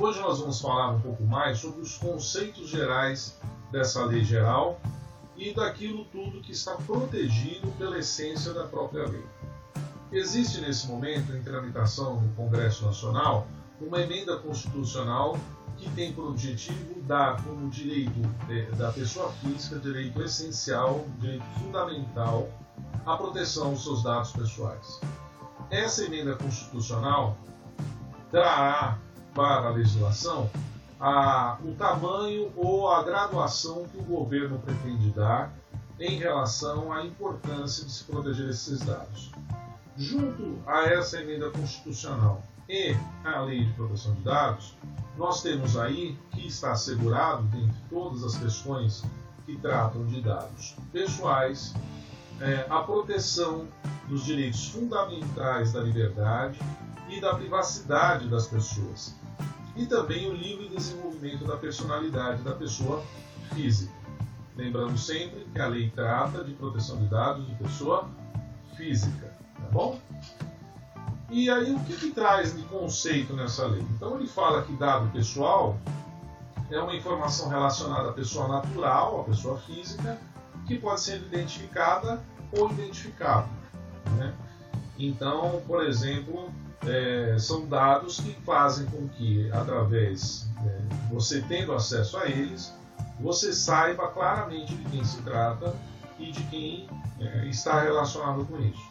Hoje nós vamos falar um pouco mais sobre os conceitos gerais dessa lei geral e daquilo tudo que está protegido pela essência da própria lei. Existe nesse momento em tramitação no Congresso Nacional uma emenda constitucional que tem por objetivo dar como direito é, da pessoa física, direito essencial, direito fundamental, a proteção dos seus dados pessoais. Essa emenda constitucional trará para a legislação a, o tamanho ou a graduação que o governo pretende dar em relação à importância de se proteger esses dados. Junto a essa emenda constitucional e a lei de proteção de dados, nós temos aí que está assegurado, dentre todas as questões que tratam de dados pessoais, é, a proteção dos direitos fundamentais da liberdade e da privacidade das pessoas, e também o livre desenvolvimento da personalidade da pessoa física. Lembrando sempre que a lei trata de proteção de dados de pessoa física, tá bom? E aí o que, que traz de conceito nessa lei? Então ele fala que dado pessoal é uma informação relacionada à pessoa natural, à pessoa física, que pode ser identificada ou identificável. Né? Então, por exemplo, é, são dados que fazem com que, através é, você tendo acesso a eles, você saiba claramente de quem se trata e de quem é, está relacionado com isso.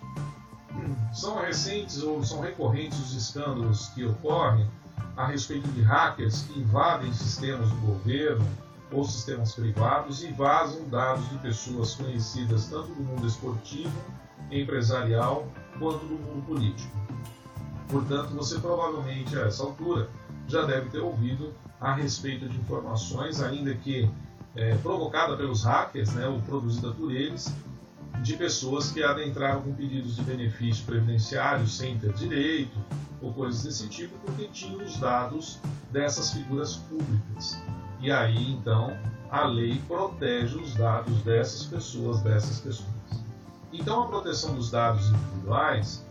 São recentes ou são recorrentes os escândalos que ocorrem a respeito de hackers que invadem sistemas do governo ou sistemas privados e vazam dados de pessoas conhecidas tanto do mundo esportivo, empresarial, quanto do mundo político. Portanto, você provavelmente a essa altura já deve ter ouvido a respeito de informações, ainda que é, provocada pelos hackers, né, ou produzida por eles, de pessoas que adentraram com pedidos de benefício previdenciário sem ter direito, ou coisas desse tipo, porque tinham os dados dessas figuras públicas. E aí, então, a lei protege os dados dessas pessoas, dessas pessoas. Então, a proteção dos dados individuais,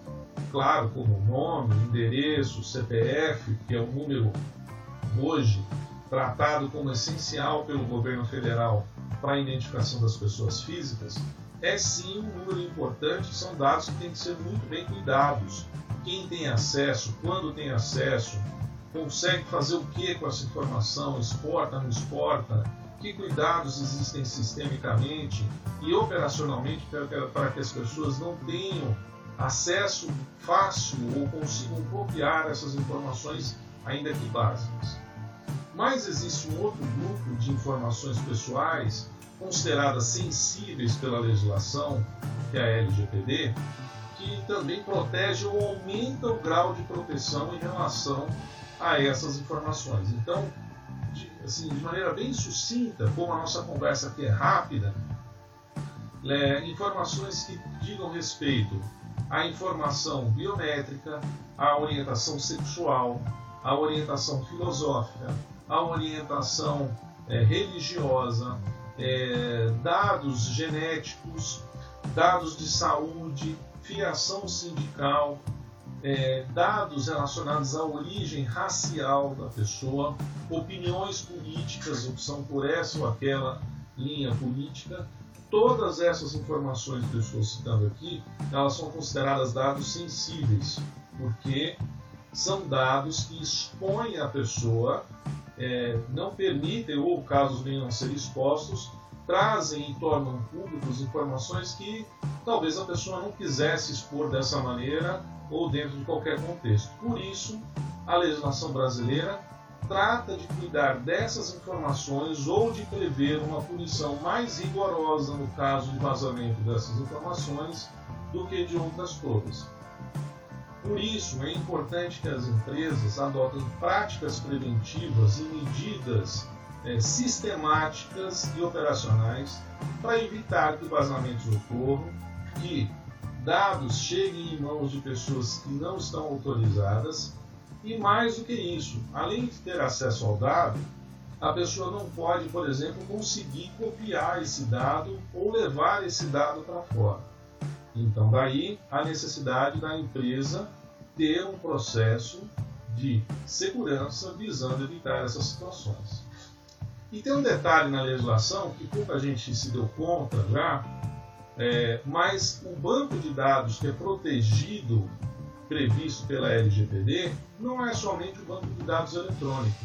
claro, como nome, endereço, CPF, que é o número hoje tratado como essencial pelo governo federal para a identificação das pessoas físicas, é sim um número importante, são dados que têm que ser muito bem cuidados. Quem tem acesso, quando tem acesso, consegue fazer o que com essa informação, exporta, não exporta, que cuidados existem sistemicamente e operacionalmente para que as pessoas não tenham acesso fácil ou consigam copiar essas informações, ainda que básicas. Mas existe um outro grupo de informações pessoais consideradas sensíveis pela legislação, que é a LGPD, que também protege ou aumenta o grau de proteção em relação a essas informações. Então, assim, de maneira bem sucinta, como a nossa conversa aqui é rápida, é, informações que digam respeito à informação biométrica, à orientação sexual, à orientação filosófica, à orientação é, religiosa, é, dados genéticos, dados de saúde, filiação sindical, é, dados relacionados à origem racial da pessoa, opiniões políticas, opção por essa ou aquela linha política, todas essas informações que eu estou citando aqui, elas são consideradas dados sensíveis, porque são dados que expõem a pessoa é, não permitem, ou casos venham a ser expostos, trazem e tornam públicos informações que talvez a pessoa não quisesse expor dessa maneira ou dentro de qualquer contexto. Por isso, a legislação brasileira trata de cuidar dessas informações ou de prever uma punição mais rigorosa no caso de vazamento dessas informações do que de outras todas. Por isso, é importante que as empresas adotem práticas preventivas e medidas é, sistemáticas e operacionais para evitar que vazamentos ocorram, que dados cheguem em mãos de pessoas que não estão autorizadas e mais do que isso, além de ter acesso ao dado, a pessoa não pode, por exemplo, conseguir copiar esse dado ou levar esse dado para fora. Então, daí a necessidade da empresa ter um processo de segurança visando evitar essas situações. E tem um detalhe na legislação que pouca gente se deu conta já, é, mas o banco de dados que é protegido, previsto pela LGPD, não é somente o banco de dados eletrônico.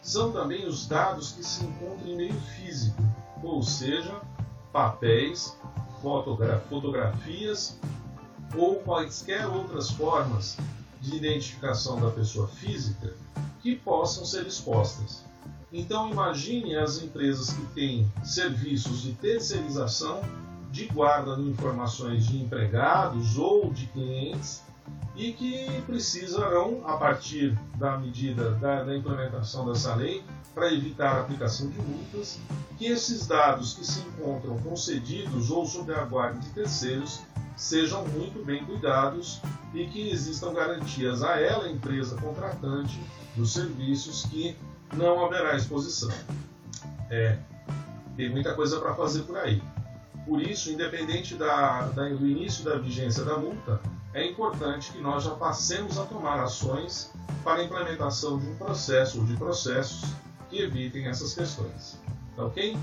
São também os dados que se encontram em meio físico, ou seja, papéis, fotogra fotografias ou quaisquer outras formas de identificação da pessoa física que possam ser expostas. Então imagine as empresas que têm serviços de terceirização de guarda de informações de empregados ou de clientes e que precisarão, a partir da medida da, da implementação dessa lei, para evitar a aplicação de multas, que esses dados que se encontram concedidos ou sob a guarda de terceiros sejam muito bem cuidados e que existam garantias a ela, empresa contratante, dos serviços que não haverá exposição. É, tem muita coisa para fazer por aí. Por isso, independente da, da, do início da vigência da multa, é importante que nós já passemos a tomar ações para a implementação de um processo ou de processos que evitem essas questões. Tá ok?